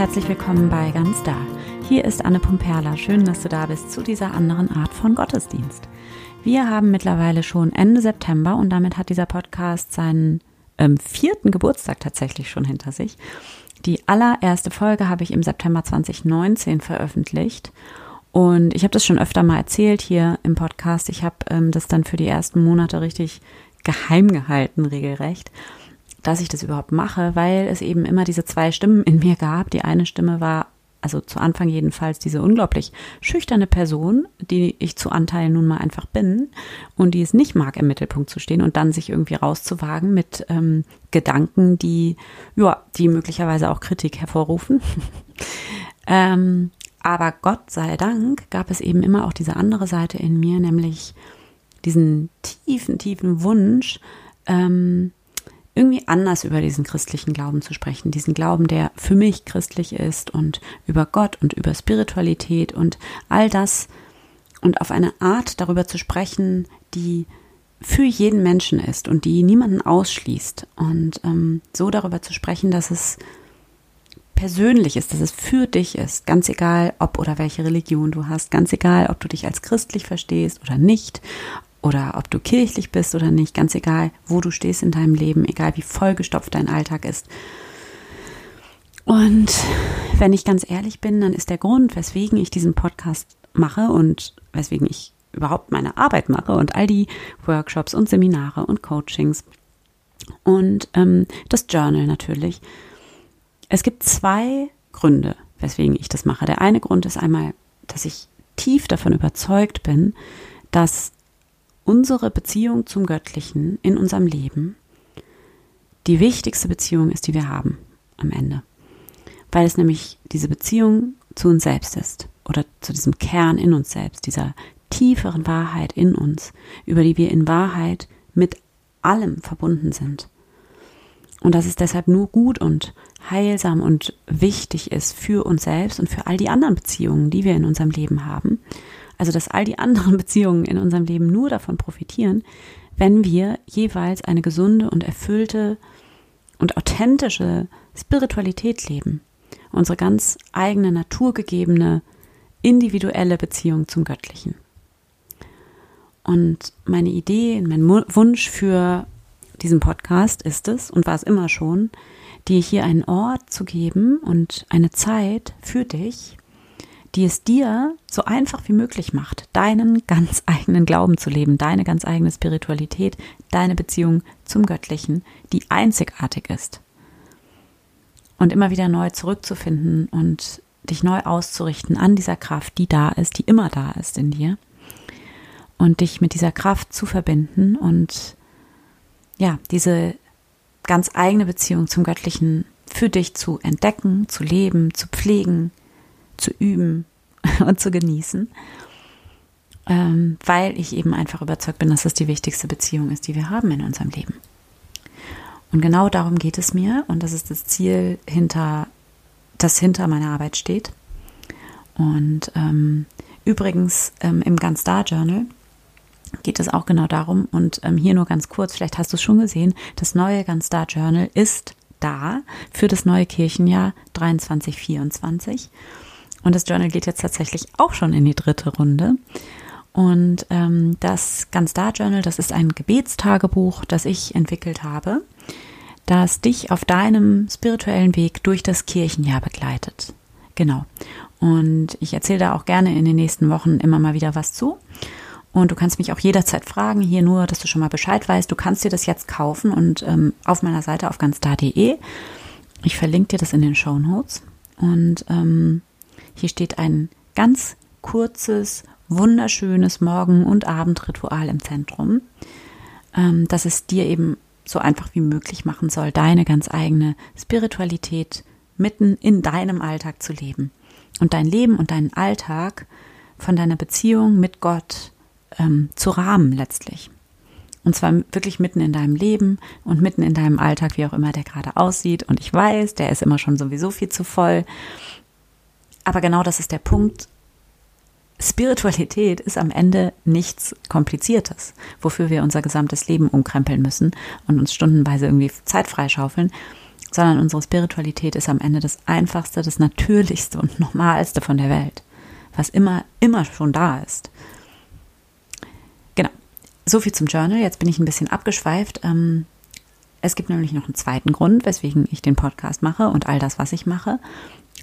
herzlich willkommen bei Ganz Da. Hier ist Anne Pumperla. Schön, dass du da bist zu dieser anderen Art von Gottesdienst. Wir haben mittlerweile schon Ende September und damit hat dieser Podcast seinen ähm, vierten Geburtstag tatsächlich schon hinter sich. Die allererste Folge habe ich im September 2019 veröffentlicht und ich habe das schon öfter mal erzählt hier im Podcast. Ich habe ähm, das dann für die ersten Monate richtig geheim gehalten, regelrecht dass ich das überhaupt mache, weil es eben immer diese zwei Stimmen in mir gab. Die eine Stimme war, also zu Anfang jedenfalls, diese unglaublich schüchterne Person, die ich zu Anteilen nun mal einfach bin und die es nicht mag, im Mittelpunkt zu stehen und dann sich irgendwie rauszuwagen mit ähm, Gedanken, die, ja, die möglicherweise auch Kritik hervorrufen. ähm, aber Gott sei Dank gab es eben immer auch diese andere Seite in mir, nämlich diesen tiefen, tiefen Wunsch, ähm, irgendwie anders über diesen christlichen Glauben zu sprechen, diesen Glauben, der für mich christlich ist und über Gott und über Spiritualität und all das. Und auf eine Art darüber zu sprechen, die für jeden Menschen ist und die niemanden ausschließt. Und ähm, so darüber zu sprechen, dass es persönlich ist, dass es für dich ist, ganz egal, ob oder welche Religion du hast, ganz egal, ob du dich als christlich verstehst oder nicht, oder ob du kirchlich bist oder nicht, ganz egal, wo du stehst in deinem Leben, egal wie vollgestopft dein Alltag ist. Und wenn ich ganz ehrlich bin, dann ist der Grund, weswegen ich diesen Podcast mache und weswegen ich überhaupt meine Arbeit mache und all die Workshops und Seminare und Coachings und ähm, das Journal natürlich. Es gibt zwei Gründe, weswegen ich das mache. Der eine Grund ist einmal, dass ich tief davon überzeugt bin, dass unsere Beziehung zum Göttlichen in unserem Leben die wichtigste Beziehung ist, die wir haben am Ende. Weil es nämlich diese Beziehung zu uns selbst ist oder zu diesem Kern in uns selbst, dieser tieferen Wahrheit in uns, über die wir in Wahrheit mit allem verbunden sind. Und dass es deshalb nur gut und heilsam und wichtig ist für uns selbst und für all die anderen Beziehungen, die wir in unserem Leben haben, also dass all die anderen Beziehungen in unserem Leben nur davon profitieren, wenn wir jeweils eine gesunde und erfüllte und authentische Spiritualität leben. Unsere ganz eigene, naturgegebene, individuelle Beziehung zum Göttlichen. Und meine Idee, mein Wunsch für diesen Podcast ist es und war es immer schon, dir hier einen Ort zu geben und eine Zeit für dich, die es dir so einfach wie möglich macht, deinen ganz eigenen Glauben zu leben, deine ganz eigene Spiritualität, deine Beziehung zum Göttlichen, die einzigartig ist. Und immer wieder neu zurückzufinden und dich neu auszurichten an dieser Kraft, die da ist, die immer da ist in dir. Und dich mit dieser Kraft zu verbinden und ja, diese ganz eigene Beziehung zum Göttlichen für dich zu entdecken, zu leben, zu pflegen, zu üben und zu genießen, ähm, weil ich eben einfach überzeugt bin, dass es die wichtigste Beziehung ist, die wir haben in unserem Leben. Und genau darum geht es mir und das ist das Ziel hinter, das hinter meiner Arbeit steht. Und ähm, übrigens ähm, im Ganz Star Journal geht es auch genau darum und ähm, hier nur ganz kurz, vielleicht hast du es schon gesehen, das neue Ganz Star Journal ist da für das neue Kirchenjahr 23-24 und das Journal geht jetzt tatsächlich auch schon in die dritte Runde. Und ähm, das Ganz Da Journal, das ist ein Gebetstagebuch, das ich entwickelt habe, das dich auf deinem spirituellen Weg durch das Kirchenjahr begleitet. Genau. Und ich erzähle da auch gerne in den nächsten Wochen immer mal wieder was zu. Und du kannst mich auch jederzeit fragen, hier nur, dass du schon mal Bescheid weißt. Du kannst dir das jetzt kaufen und ähm, auf meiner Seite auf ganzda.de. Ich verlinke dir das in den Show Notes. Und ähm, hier steht ein ganz kurzes, wunderschönes Morgen- und Abendritual im Zentrum, ähm, das es dir eben so einfach wie möglich machen soll, deine ganz eigene Spiritualität mitten in deinem Alltag zu leben und dein Leben und deinen Alltag von deiner Beziehung mit Gott ähm, zu rahmen letztlich. Und zwar wirklich mitten in deinem Leben und mitten in deinem Alltag, wie auch immer der gerade aussieht. Und ich weiß, der ist immer schon sowieso viel zu voll. Aber genau das ist der Punkt. Spiritualität ist am Ende nichts Kompliziertes, wofür wir unser gesamtes Leben umkrempeln müssen und uns stundenweise irgendwie Zeit freischaufeln, sondern unsere Spiritualität ist am Ende das Einfachste, das Natürlichste und Normalste von der Welt, was immer, immer schon da ist. Genau. So viel zum Journal. Jetzt bin ich ein bisschen abgeschweift. Ähm, es gibt nämlich noch einen zweiten Grund, weswegen ich den Podcast mache und all das, was ich mache.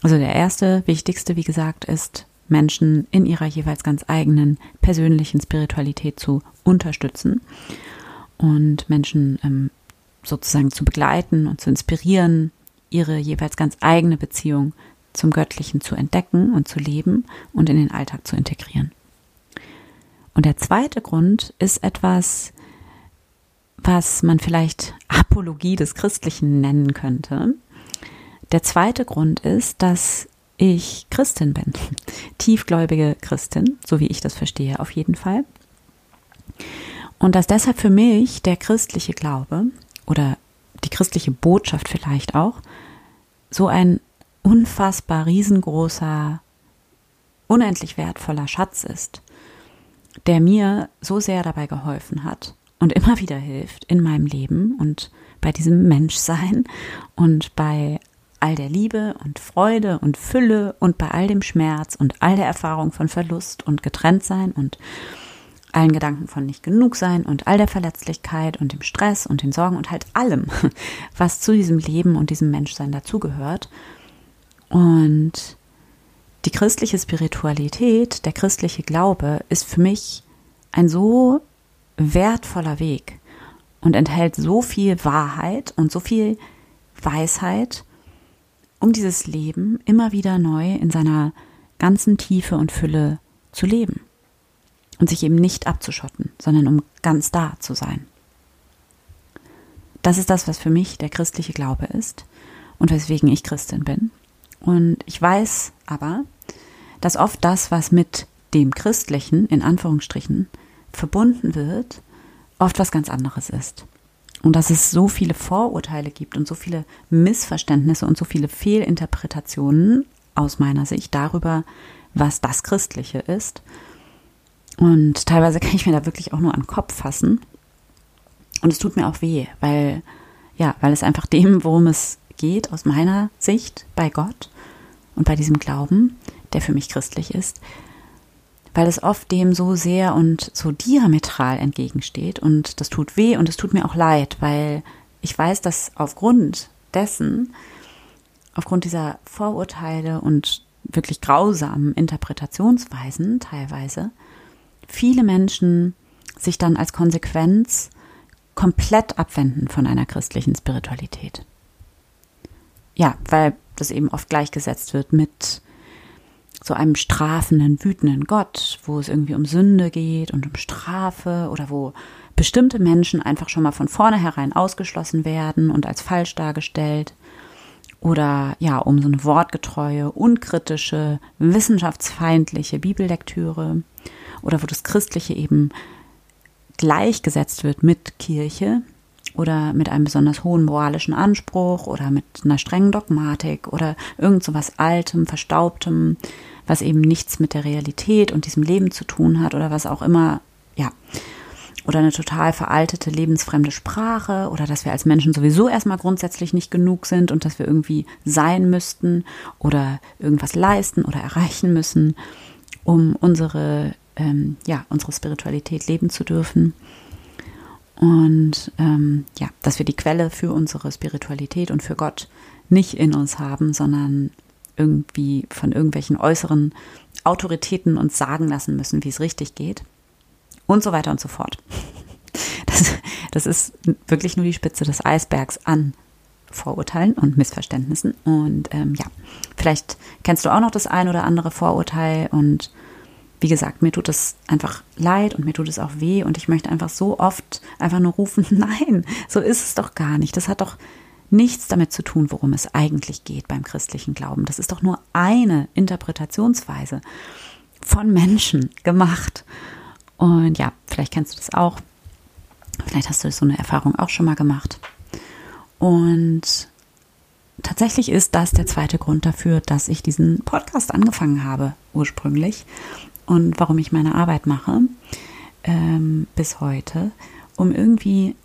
Also der erste, wichtigste, wie gesagt, ist, Menschen in ihrer jeweils ganz eigenen persönlichen Spiritualität zu unterstützen und Menschen ähm, sozusagen zu begleiten und zu inspirieren, ihre jeweils ganz eigene Beziehung zum Göttlichen zu entdecken und zu leben und in den Alltag zu integrieren. Und der zweite Grund ist etwas, was man vielleicht Apologie des Christlichen nennen könnte. Der zweite Grund ist, dass ich Christin bin. Tiefgläubige Christin, so wie ich das verstehe, auf jeden Fall. Und dass deshalb für mich der christliche Glaube oder die christliche Botschaft vielleicht auch so ein unfassbar riesengroßer, unendlich wertvoller Schatz ist, der mir so sehr dabei geholfen hat, und immer wieder hilft in meinem Leben und bei diesem Menschsein und bei all der Liebe und Freude und Fülle und bei all dem Schmerz und all der Erfahrung von Verlust und Getrenntsein und allen Gedanken von nicht genug sein und all der Verletzlichkeit und dem Stress und den Sorgen und halt allem, was zu diesem Leben und diesem Menschsein dazugehört. Und die christliche Spiritualität, der christliche Glaube ist für mich ein so wertvoller Weg und enthält so viel Wahrheit und so viel Weisheit, um dieses Leben immer wieder neu in seiner ganzen Tiefe und Fülle zu leben und sich eben nicht abzuschotten, sondern um ganz da zu sein. Das ist das, was für mich der christliche Glaube ist und weswegen ich Christin bin. Und ich weiß aber, dass oft das, was mit dem Christlichen in Anführungsstrichen verbunden wird, oft was ganz anderes ist. Und dass es so viele Vorurteile gibt und so viele Missverständnisse und so viele Fehlinterpretationen aus meiner Sicht darüber, was das Christliche ist. Und teilweise kann ich mir da wirklich auch nur an den Kopf fassen. Und es tut mir auch weh, weil, ja, weil es einfach dem, worum es geht, aus meiner Sicht bei Gott und bei diesem Glauben, der für mich christlich ist, weil es oft dem so sehr und so diametral entgegensteht und das tut weh und es tut mir auch leid, weil ich weiß, dass aufgrund dessen, aufgrund dieser Vorurteile und wirklich grausamen Interpretationsweisen teilweise, viele Menschen sich dann als Konsequenz komplett abwenden von einer christlichen Spiritualität. Ja, weil das eben oft gleichgesetzt wird mit so einem strafenden, wütenden Gott, wo es irgendwie um Sünde geht und um Strafe oder wo bestimmte Menschen einfach schon mal von vornherein ausgeschlossen werden und als falsch dargestellt oder ja, um so eine wortgetreue, unkritische, wissenschaftsfeindliche Bibellektüre oder wo das Christliche eben gleichgesetzt wird mit Kirche oder mit einem besonders hohen moralischen Anspruch oder mit einer strengen Dogmatik oder irgend so was Altem, Verstaubtem, was eben nichts mit der Realität und diesem Leben zu tun hat oder was auch immer, ja. Oder eine total veraltete, lebensfremde Sprache oder dass wir als Menschen sowieso erstmal grundsätzlich nicht genug sind und dass wir irgendwie sein müssten oder irgendwas leisten oder erreichen müssen, um unsere, ähm, ja, unsere Spiritualität leben zu dürfen. Und ähm, ja, dass wir die Quelle für unsere Spiritualität und für Gott nicht in uns haben, sondern irgendwie von irgendwelchen äußeren Autoritäten uns sagen lassen müssen, wie es richtig geht. Und so weiter und so fort. Das, das ist wirklich nur die Spitze des Eisbergs an Vorurteilen und Missverständnissen. Und ähm, ja, vielleicht kennst du auch noch das ein oder andere Vorurteil. Und wie gesagt, mir tut es einfach leid und mir tut es auch weh. Und ich möchte einfach so oft einfach nur rufen, nein, so ist es doch gar nicht. Das hat doch nichts damit zu tun, worum es eigentlich geht beim christlichen Glauben. Das ist doch nur eine Interpretationsweise von Menschen gemacht. Und ja, vielleicht kennst du das auch. Vielleicht hast du so eine Erfahrung auch schon mal gemacht. Und tatsächlich ist das der zweite Grund dafür, dass ich diesen Podcast angefangen habe ursprünglich und warum ich meine Arbeit mache ähm, bis heute, um irgendwie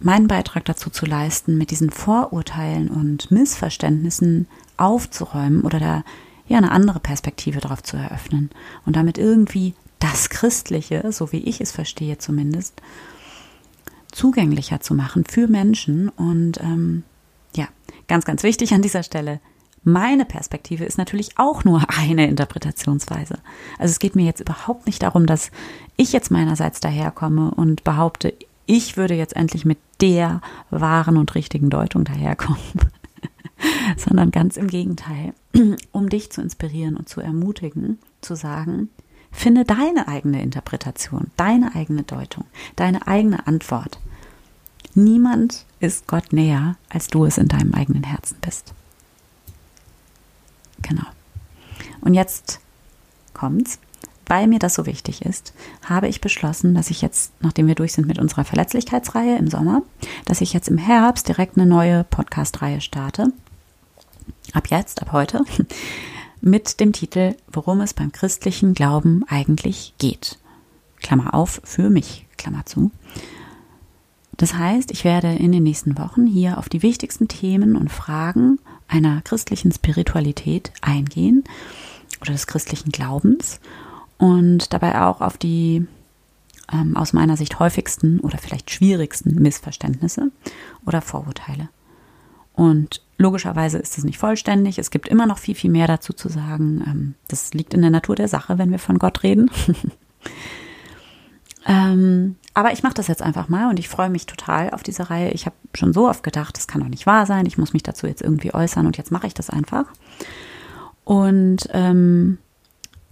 meinen Beitrag dazu zu leisten, mit diesen Vorurteilen und Missverständnissen aufzuräumen oder da ja eine andere Perspektive darauf zu eröffnen und damit irgendwie das Christliche, so wie ich es verstehe zumindest, zugänglicher zu machen für Menschen. Und ähm, ja, ganz, ganz wichtig an dieser Stelle, meine Perspektive ist natürlich auch nur eine Interpretationsweise. Also es geht mir jetzt überhaupt nicht darum, dass ich jetzt meinerseits daherkomme und behaupte, ich würde jetzt endlich mit der wahren und richtigen Deutung daherkommen, sondern ganz im Gegenteil, um dich zu inspirieren und zu ermutigen, zu sagen, finde deine eigene Interpretation, deine eigene Deutung, deine eigene Antwort. Niemand ist Gott näher, als du es in deinem eigenen Herzen bist. Genau. Und jetzt kommt's. Weil mir das so wichtig ist, habe ich beschlossen, dass ich jetzt, nachdem wir durch sind mit unserer Verletzlichkeitsreihe im Sommer, dass ich jetzt im Herbst direkt eine neue Podcast-Reihe starte. Ab jetzt, ab heute, mit dem Titel Worum es beim christlichen Glauben eigentlich geht. Klammer auf, für mich, Klammer zu. Das heißt, ich werde in den nächsten Wochen hier auf die wichtigsten Themen und Fragen einer christlichen Spiritualität eingehen oder des christlichen Glaubens und dabei auch auf die ähm, aus meiner Sicht häufigsten oder vielleicht schwierigsten Missverständnisse oder Vorurteile. Und logischerweise ist es nicht vollständig. Es gibt immer noch viel, viel mehr dazu zu sagen. Ähm, das liegt in der Natur der Sache, wenn wir von Gott reden. ähm, aber ich mache das jetzt einfach mal und ich freue mich total auf diese Reihe. Ich habe schon so oft gedacht, das kann doch nicht wahr sein. Ich muss mich dazu jetzt irgendwie äußern und jetzt mache ich das einfach. Und ähm,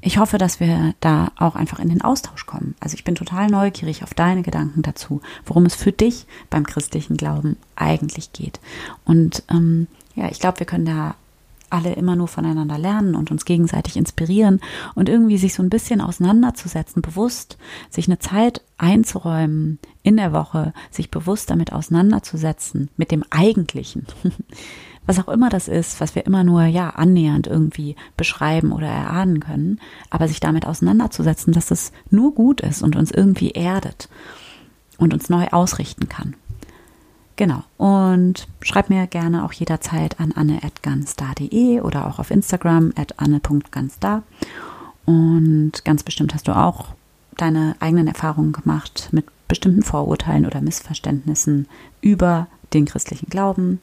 ich hoffe, dass wir da auch einfach in den Austausch kommen. Also ich bin total neugierig auf deine Gedanken dazu, worum es für dich beim christlichen Glauben eigentlich geht. Und ähm, ja, ich glaube, wir können da alle immer nur voneinander lernen und uns gegenseitig inspirieren und irgendwie sich so ein bisschen auseinanderzusetzen, bewusst sich eine Zeit einzuräumen in der Woche, sich bewusst damit auseinanderzusetzen, mit dem Eigentlichen. was auch immer das ist, was wir immer nur ja annähernd irgendwie beschreiben oder erahnen können, aber sich damit auseinanderzusetzen, dass es nur gut ist und uns irgendwie erdet und uns neu ausrichten kann. Genau. Und schreib mir gerne auch jederzeit an anne.ganstar.de oder auch auf Instagram at anne.ganstar. Und ganz bestimmt hast du auch deine eigenen Erfahrungen gemacht mit bestimmten Vorurteilen oder Missverständnissen über den christlichen Glauben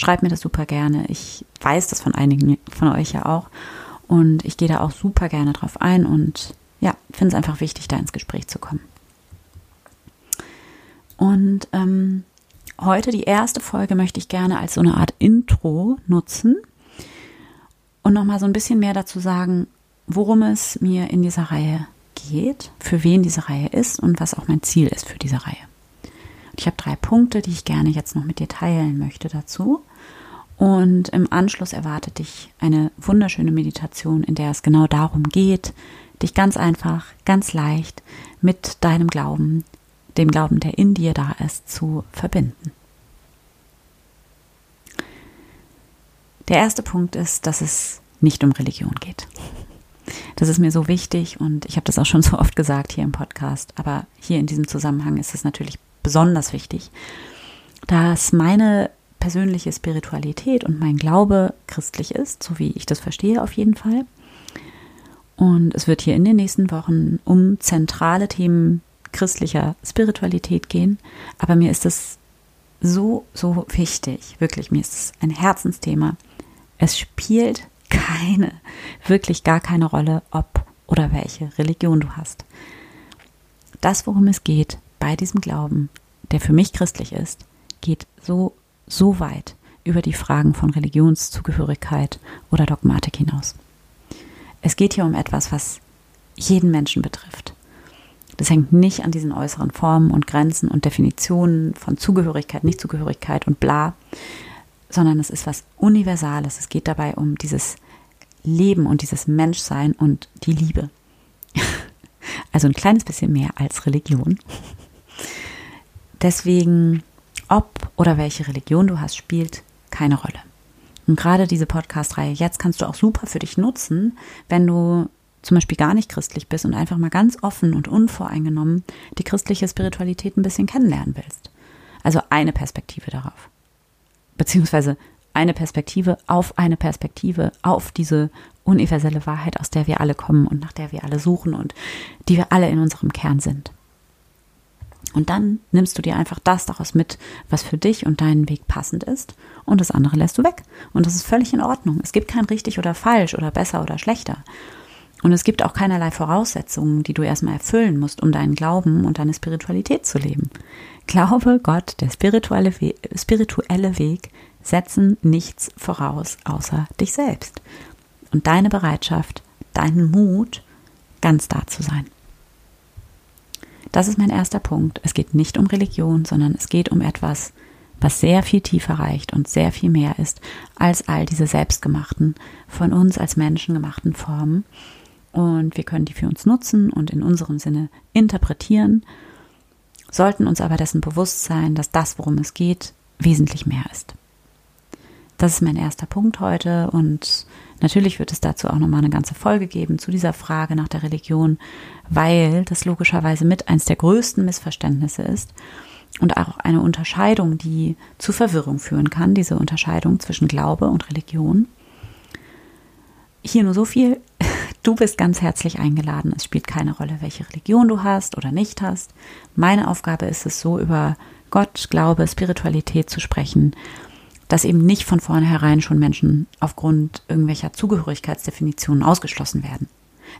schreibt mir das super gerne. Ich weiß das von einigen von euch ja auch. Und ich gehe da auch super gerne drauf ein und ja, finde es einfach wichtig, da ins Gespräch zu kommen. Und ähm, heute die erste Folge möchte ich gerne als so eine Art Intro nutzen und nochmal so ein bisschen mehr dazu sagen, worum es mir in dieser Reihe geht, für wen diese Reihe ist und was auch mein Ziel ist für diese Reihe. Ich habe drei Punkte, die ich gerne jetzt noch mit dir teilen möchte dazu. Und im Anschluss erwartet dich eine wunderschöne Meditation, in der es genau darum geht, dich ganz einfach, ganz leicht mit deinem Glauben, dem Glauben, der in dir da ist, zu verbinden. Der erste Punkt ist, dass es nicht um Religion geht. Das ist mir so wichtig und ich habe das auch schon so oft gesagt hier im Podcast, aber hier in diesem Zusammenhang ist es natürlich besonders wichtig, dass meine persönliche Spiritualität und mein Glaube christlich ist, so wie ich das verstehe auf jeden Fall. Und es wird hier in den nächsten Wochen um zentrale Themen christlicher Spiritualität gehen. Aber mir ist es so, so wichtig, wirklich, mir ist es ein Herzensthema. Es spielt keine, wirklich gar keine Rolle, ob oder welche Religion du hast. Das, worum es geht, bei diesem Glauben, der für mich christlich ist, geht so, so weit über die Fragen von Religionszugehörigkeit oder Dogmatik hinaus. Es geht hier um etwas, was jeden Menschen betrifft. Das hängt nicht an diesen äußeren Formen und Grenzen und Definitionen von Zugehörigkeit, Nichtzugehörigkeit und bla, sondern es ist was Universales. Es geht dabei um dieses Leben und dieses Menschsein und die Liebe. Also ein kleines bisschen mehr als Religion. Deswegen, ob oder welche Religion du hast, spielt keine Rolle. Und gerade diese Podcast-Reihe jetzt kannst du auch super für dich nutzen, wenn du zum Beispiel gar nicht christlich bist und einfach mal ganz offen und unvoreingenommen die christliche Spiritualität ein bisschen kennenlernen willst. Also eine Perspektive darauf. Beziehungsweise eine Perspektive auf eine Perspektive auf diese universelle Wahrheit, aus der wir alle kommen und nach der wir alle suchen und die wir alle in unserem Kern sind. Und dann nimmst du dir einfach das daraus mit, was für dich und deinen Weg passend ist, und das andere lässt du weg. Und das ist völlig in Ordnung. Es gibt kein richtig oder falsch oder besser oder schlechter. Und es gibt auch keinerlei Voraussetzungen, die du erstmal erfüllen musst, um deinen Glauben und deine Spiritualität zu leben. Glaube Gott, der spirituelle, We spirituelle Weg setzen nichts voraus außer dich selbst und deine Bereitschaft, deinen Mut, ganz da zu sein. Das ist mein erster Punkt. Es geht nicht um Religion, sondern es geht um etwas, was sehr viel tiefer reicht und sehr viel mehr ist als all diese selbstgemachten, von uns als Menschen gemachten Formen. Und wir können die für uns nutzen und in unserem Sinne interpretieren, sollten uns aber dessen bewusst sein, dass das, worum es geht, wesentlich mehr ist. Das ist mein erster Punkt heute und natürlich wird es dazu auch nochmal eine ganze Folge geben zu dieser Frage nach der Religion, weil das logischerweise mit eins der größten Missverständnisse ist und auch eine Unterscheidung, die zu Verwirrung führen kann, diese Unterscheidung zwischen Glaube und Religion. Hier nur so viel. Du bist ganz herzlich eingeladen. Es spielt keine Rolle, welche Religion du hast oder nicht hast. Meine Aufgabe ist es so, über Gott, Glaube, Spiritualität zu sprechen dass eben nicht von vornherein schon Menschen aufgrund irgendwelcher Zugehörigkeitsdefinitionen ausgeschlossen werden.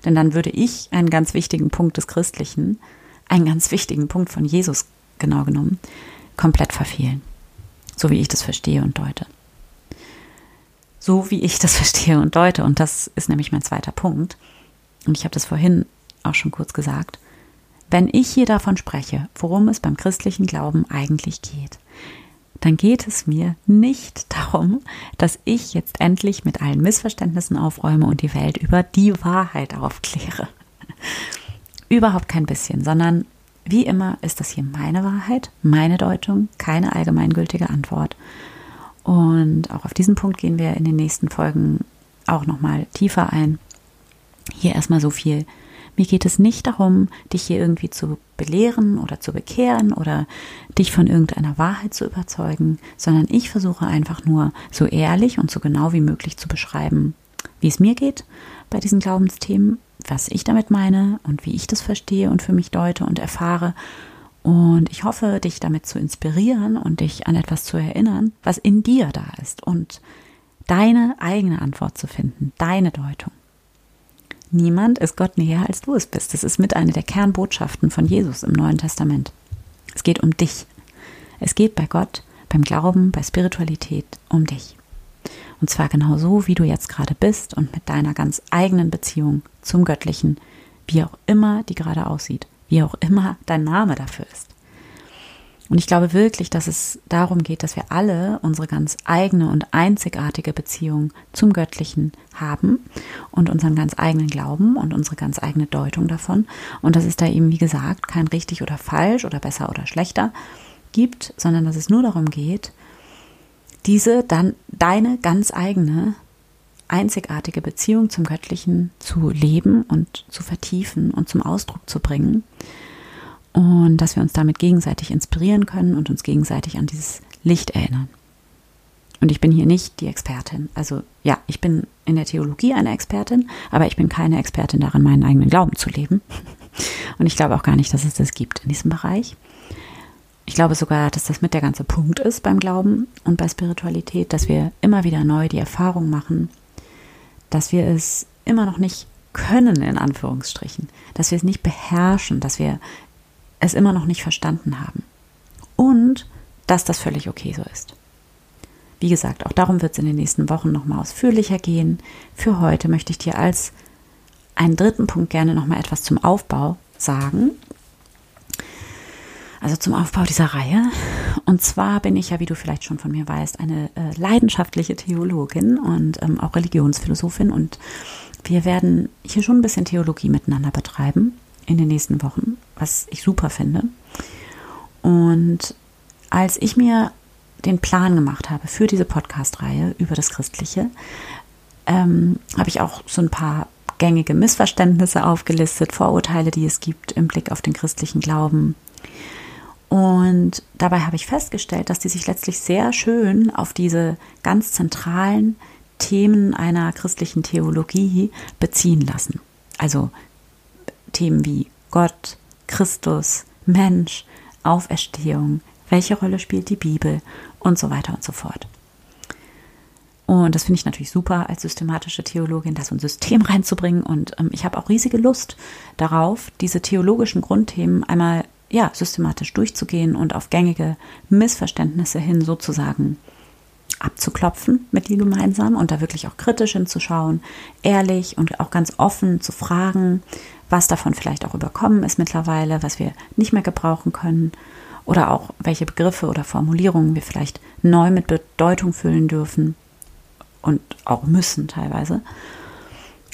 Denn dann würde ich einen ganz wichtigen Punkt des Christlichen, einen ganz wichtigen Punkt von Jesus genau genommen, komplett verfehlen. So wie ich das verstehe und deute. So wie ich das verstehe und deute, und das ist nämlich mein zweiter Punkt, und ich habe das vorhin auch schon kurz gesagt, wenn ich hier davon spreche, worum es beim christlichen Glauben eigentlich geht, dann geht es mir nicht darum, dass ich jetzt endlich mit allen Missverständnissen aufräume und die Welt über die Wahrheit aufkläre. Überhaupt kein bisschen, sondern wie immer ist das hier meine Wahrheit, meine Deutung, keine allgemeingültige Antwort. Und auch auf diesen Punkt gehen wir in den nächsten Folgen auch nochmal tiefer ein. Hier erstmal so viel mir geht es nicht darum, dich hier irgendwie zu belehren oder zu bekehren oder dich von irgendeiner Wahrheit zu überzeugen, sondern ich versuche einfach nur so ehrlich und so genau wie möglich zu beschreiben, wie es mir geht bei diesen Glaubensthemen, was ich damit meine und wie ich das verstehe und für mich deute und erfahre. Und ich hoffe, dich damit zu inspirieren und dich an etwas zu erinnern, was in dir da ist und deine eigene Antwort zu finden, deine Deutung. Niemand ist Gott näher, als du es bist. Das ist mit einer der Kernbotschaften von Jesus im Neuen Testament. Es geht um dich. Es geht bei Gott, beim Glauben, bei Spiritualität um dich. Und zwar genau so, wie du jetzt gerade bist und mit deiner ganz eigenen Beziehung zum Göttlichen, wie auch immer die gerade aussieht, wie auch immer dein Name dafür ist. Und ich glaube wirklich, dass es darum geht, dass wir alle unsere ganz eigene und einzigartige Beziehung zum Göttlichen haben und unseren ganz eigenen Glauben und unsere ganz eigene Deutung davon. Und dass es da eben, wie gesagt, kein richtig oder falsch oder besser oder schlechter gibt, sondern dass es nur darum geht, diese dann deine ganz eigene einzigartige Beziehung zum Göttlichen zu leben und zu vertiefen und zum Ausdruck zu bringen und dass wir uns damit gegenseitig inspirieren können und uns gegenseitig an dieses Licht erinnern. Und ich bin hier nicht die Expertin. Also ja, ich bin in der Theologie eine Expertin, aber ich bin keine Expertin darin, meinen eigenen Glauben zu leben. Und ich glaube auch gar nicht, dass es das gibt in diesem Bereich. Ich glaube sogar, dass das mit der ganze Punkt ist beim Glauben und bei Spiritualität, dass wir immer wieder neu die Erfahrung machen, dass wir es immer noch nicht können, in Anführungsstrichen, dass wir es nicht beherrschen, dass wir es immer noch nicht verstanden haben. Und dass das völlig okay so ist. Wie gesagt, auch darum wird es in den nächsten Wochen nochmal ausführlicher gehen. Für heute möchte ich dir als einen dritten Punkt gerne nochmal etwas zum Aufbau sagen. Also zum Aufbau dieser Reihe. Und zwar bin ich ja, wie du vielleicht schon von mir weißt, eine äh, leidenschaftliche Theologin und ähm, auch Religionsphilosophin. Und wir werden hier schon ein bisschen Theologie miteinander betreiben in den nächsten Wochen, was ich super finde. Und als ich mir den Plan gemacht habe für diese Podcast-Reihe über das Christliche, ähm, habe ich auch so ein paar gängige Missverständnisse aufgelistet, Vorurteile, die es gibt im Blick auf den christlichen Glauben. Und dabei habe ich festgestellt, dass die sich letztlich sehr schön auf diese ganz zentralen Themen einer christlichen Theologie beziehen lassen. Also Themen wie Gott, Christus, Mensch, Auferstehung, welche Rolle spielt die Bibel und so weiter und so fort. Und das finde ich natürlich super als systematische Theologin, da so ein System reinzubringen. Und ähm, ich habe auch riesige Lust darauf, diese theologischen Grundthemen einmal ja, systematisch durchzugehen und auf gängige Missverständnisse hin sozusagen abzuklopfen mit dir gemeinsam und da wirklich auch kritisch hinzuschauen, ehrlich und auch ganz offen zu fragen, was davon vielleicht auch überkommen ist mittlerweile, was wir nicht mehr gebrauchen können oder auch welche Begriffe oder Formulierungen wir vielleicht neu mit Bedeutung füllen dürfen und auch müssen teilweise.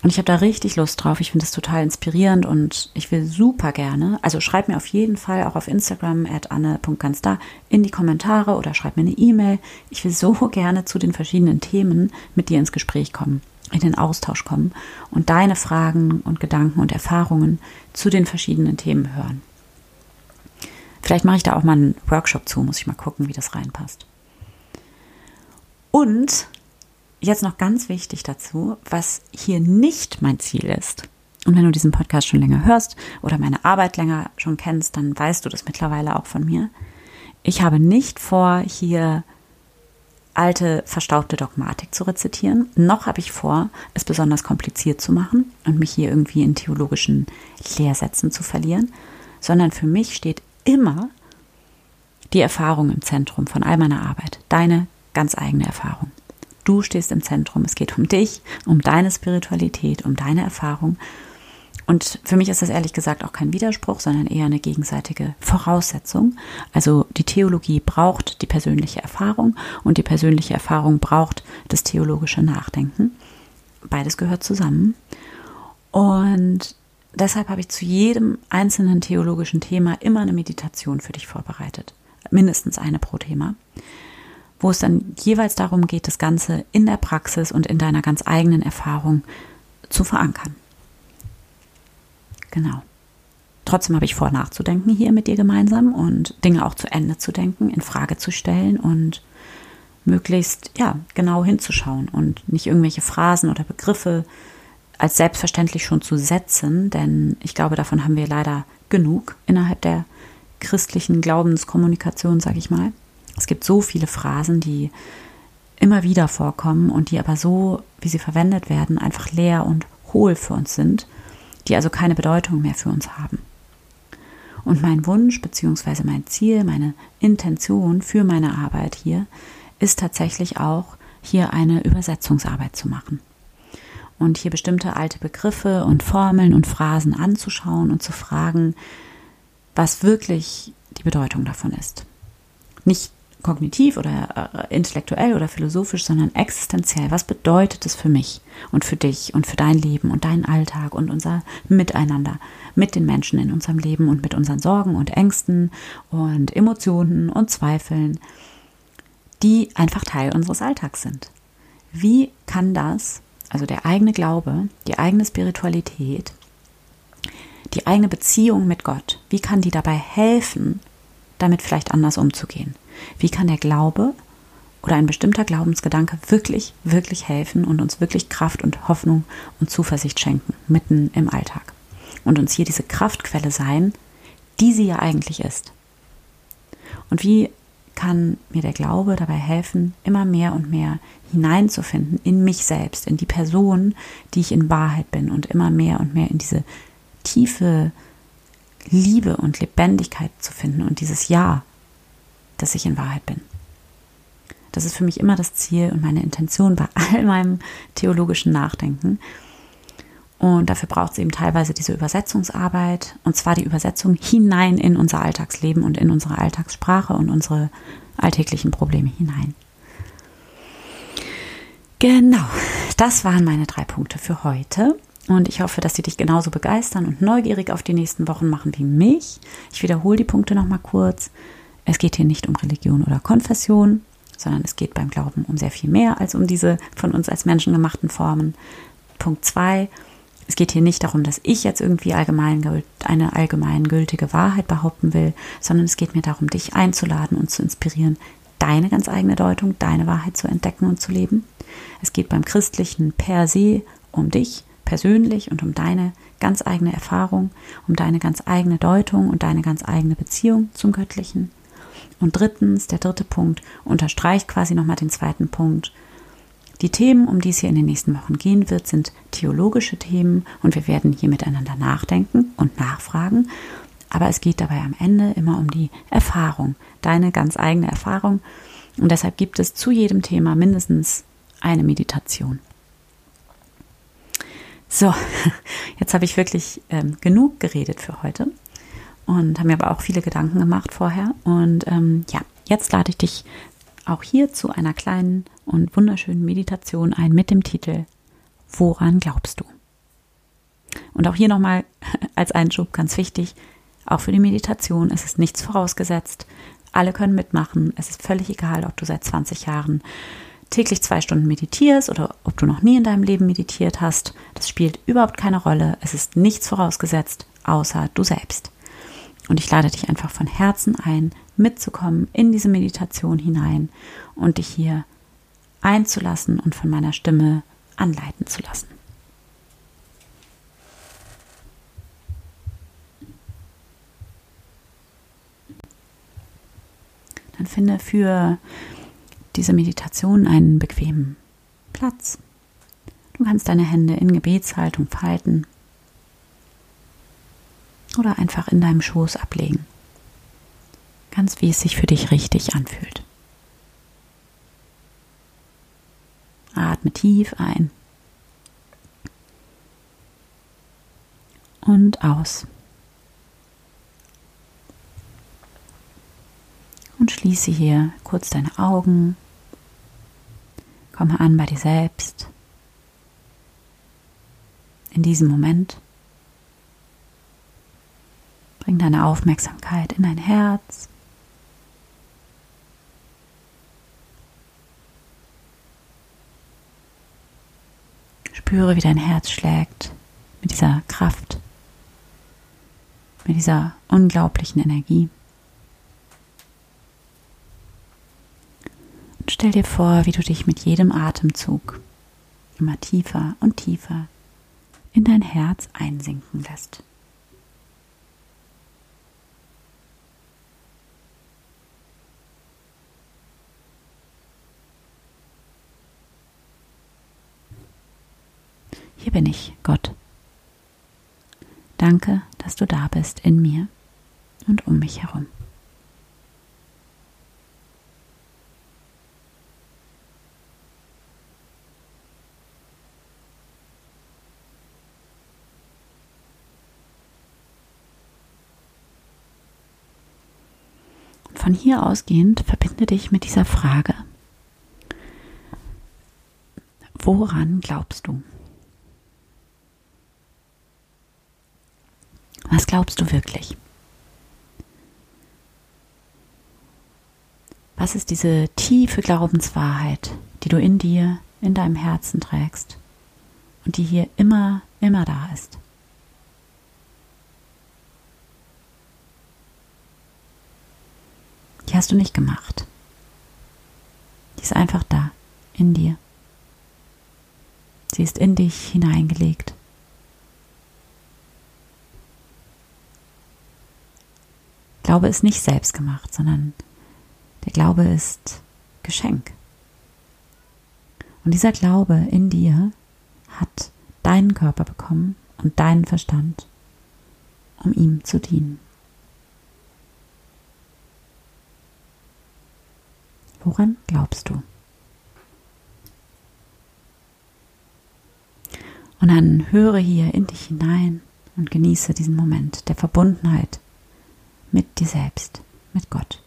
Und ich habe da richtig Lust drauf. Ich finde es total inspirierend und ich will super gerne, also schreib mir auf jeden Fall auch auf Instagram at anne.ganzda in die Kommentare oder schreib mir eine E-Mail. Ich will so gerne zu den verschiedenen Themen mit dir ins Gespräch kommen, in den Austausch kommen und deine Fragen und Gedanken und Erfahrungen zu den verschiedenen Themen hören. Vielleicht mache ich da auch mal einen Workshop zu, muss ich mal gucken, wie das reinpasst. Und jetzt noch ganz wichtig dazu, was hier nicht mein Ziel ist. Und wenn du diesen Podcast schon länger hörst oder meine Arbeit länger schon kennst, dann weißt du das mittlerweile auch von mir. Ich habe nicht vor, hier alte, verstaubte Dogmatik zu rezitieren, noch habe ich vor, es besonders kompliziert zu machen und mich hier irgendwie in theologischen Lehrsätzen zu verlieren, sondern für mich steht immer die Erfahrung im Zentrum von all meiner Arbeit, deine ganz eigene Erfahrung. Du stehst im Zentrum. Es geht um dich, um deine Spiritualität, um deine Erfahrung. Und für mich ist das ehrlich gesagt auch kein Widerspruch, sondern eher eine gegenseitige Voraussetzung. Also die Theologie braucht die persönliche Erfahrung und die persönliche Erfahrung braucht das theologische Nachdenken. Beides gehört zusammen. Und deshalb habe ich zu jedem einzelnen theologischen Thema immer eine Meditation für dich vorbereitet. Mindestens eine pro Thema wo es dann jeweils darum geht, das Ganze in der Praxis und in deiner ganz eigenen Erfahrung zu verankern. Genau. Trotzdem habe ich vor, nachzudenken hier mit dir gemeinsam und Dinge auch zu Ende zu denken, in Frage zu stellen und möglichst ja genau hinzuschauen und nicht irgendwelche Phrasen oder Begriffe als selbstverständlich schon zu setzen, denn ich glaube, davon haben wir leider genug innerhalb der christlichen Glaubenskommunikation, sage ich mal. Es gibt so viele Phrasen, die immer wieder vorkommen und die aber so, wie sie verwendet werden, einfach leer und hohl für uns sind, die also keine Bedeutung mehr für uns haben. Und mein Wunsch bzw. mein Ziel, meine Intention für meine Arbeit hier ist tatsächlich auch, hier eine Übersetzungsarbeit zu machen. Und hier bestimmte alte Begriffe und Formeln und Phrasen anzuschauen und zu fragen, was wirklich die Bedeutung davon ist. Nicht kognitiv oder äh, intellektuell oder philosophisch, sondern existenziell. Was bedeutet es für mich und für dich und für dein Leben und deinen Alltag und unser Miteinander mit den Menschen in unserem Leben und mit unseren Sorgen und Ängsten und Emotionen und Zweifeln, die einfach Teil unseres Alltags sind. Wie kann das, also der eigene Glaube, die eigene Spiritualität, die eigene Beziehung mit Gott, wie kann die dabei helfen, damit vielleicht anders umzugehen? Wie kann der Glaube oder ein bestimmter Glaubensgedanke wirklich, wirklich helfen und uns wirklich Kraft und Hoffnung und Zuversicht schenken, mitten im Alltag? Und uns hier diese Kraftquelle sein, die sie ja eigentlich ist. Und wie kann mir der Glaube dabei helfen, immer mehr und mehr hineinzufinden in mich selbst, in die Person, die ich in Wahrheit bin und immer mehr und mehr in diese tiefe Liebe und Lebendigkeit zu finden und dieses Ja dass ich in Wahrheit bin. Das ist für mich immer das Ziel und meine Intention bei all meinem theologischen Nachdenken. Und dafür braucht es eben teilweise diese Übersetzungsarbeit, und zwar die Übersetzung hinein in unser Alltagsleben und in unsere Alltagssprache und unsere alltäglichen Probleme hinein. Genau, das waren meine drei Punkte für heute. Und ich hoffe, dass sie dich genauso begeistern und neugierig auf die nächsten Wochen machen wie mich. Ich wiederhole die Punkte nochmal kurz. Es geht hier nicht um Religion oder Konfession, sondern es geht beim Glauben um sehr viel mehr als um diese von uns als Menschen gemachten Formen. Punkt 2. Es geht hier nicht darum, dass ich jetzt irgendwie allgemein, eine allgemeingültige Wahrheit behaupten will, sondern es geht mir darum, dich einzuladen und zu inspirieren, deine ganz eigene Deutung, deine Wahrheit zu entdecken und zu leben. Es geht beim Christlichen per se um dich persönlich und um deine ganz eigene Erfahrung, um deine ganz eigene Deutung und deine ganz eigene Beziehung zum Göttlichen. Und drittens, der dritte Punkt, unterstreicht quasi nochmal den zweiten Punkt. Die Themen, um die es hier in den nächsten Wochen gehen wird, sind theologische Themen und wir werden hier miteinander nachdenken und nachfragen. Aber es geht dabei am Ende immer um die Erfahrung, deine ganz eigene Erfahrung. Und deshalb gibt es zu jedem Thema mindestens eine Meditation. So, jetzt habe ich wirklich ähm, genug geredet für heute und habe mir aber auch viele Gedanken gemacht vorher. Und ähm, ja, jetzt lade ich dich auch hier zu einer kleinen und wunderschönen Meditation ein mit dem Titel Woran glaubst du? Und auch hier nochmal als Einschub ganz wichtig, auch für die Meditation ist es nichts vorausgesetzt. Alle können mitmachen. Es ist völlig egal, ob du seit 20 Jahren täglich zwei Stunden meditierst oder ob du noch nie in deinem Leben meditiert hast. Das spielt überhaupt keine Rolle. Es ist nichts vorausgesetzt, außer du selbst. Und ich lade dich einfach von Herzen ein, mitzukommen in diese Meditation hinein und dich hier einzulassen und von meiner Stimme anleiten zu lassen. Dann finde für diese Meditation einen bequemen Platz. Du kannst deine Hände in Gebetshaltung falten oder einfach in deinem Schoß ablegen. Ganz wie es sich für dich richtig anfühlt. Atme tief ein und aus. Und schließe hier kurz deine Augen Komme an bei dir selbst. In diesem Moment. Bring deine Aufmerksamkeit in dein Herz. Spüre, wie dein Herz schlägt mit dieser Kraft, mit dieser unglaublichen Energie. stell dir vor, wie du dich mit jedem Atemzug immer tiefer und tiefer in dein Herz einsinken lässt. Hier bin ich, Gott. Danke, dass du da bist in mir und um mich herum. von hier ausgehend verbinde dich mit dieser Frage. Woran glaubst du? Glaubst du wirklich? Was ist diese tiefe Glaubenswahrheit, die du in dir, in deinem Herzen trägst und die hier immer, immer da ist? Die hast du nicht gemacht. Die ist einfach da, in dir. Sie ist in dich hineingelegt. Glaube ist nicht selbst gemacht, sondern der Glaube ist Geschenk. Und dieser Glaube in dir hat deinen Körper bekommen und deinen Verstand, um ihm zu dienen. Woran glaubst du? Und dann höre hier in dich hinein und genieße diesen Moment der Verbundenheit mit dir selbst, mit Gott.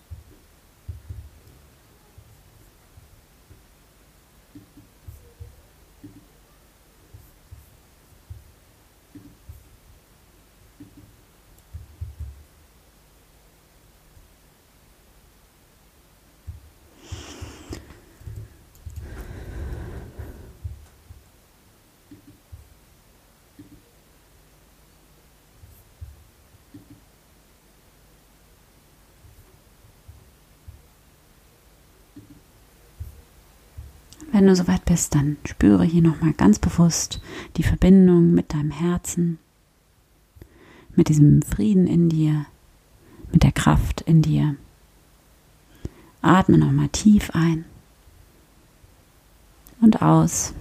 Wenn du soweit bist, dann spüre hier nochmal ganz bewusst die Verbindung mit deinem Herzen, mit diesem Frieden in dir, mit der Kraft in dir. Atme nochmal tief ein und aus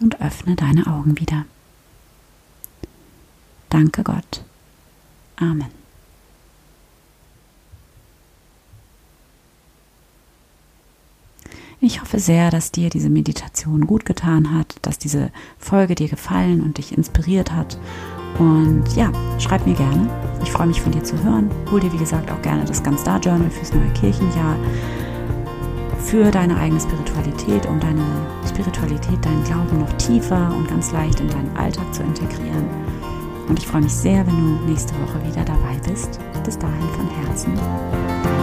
und öffne deine Augen wieder. Danke Gott. Amen. Ich hoffe sehr, dass dir diese Meditation gut getan hat, dass diese Folge dir gefallen und dich inspiriert hat. Und ja, schreib mir gerne. Ich freue mich von dir zu hören. Hol dir, wie gesagt, auch gerne das Ganz Star Journal fürs neue Kirchenjahr. Für deine eigene Spiritualität, um deine Spiritualität, deinen Glauben noch tiefer und ganz leicht in deinen Alltag zu integrieren. Und ich freue mich sehr, wenn du nächste Woche wieder dabei bist. Bis dahin von Herzen.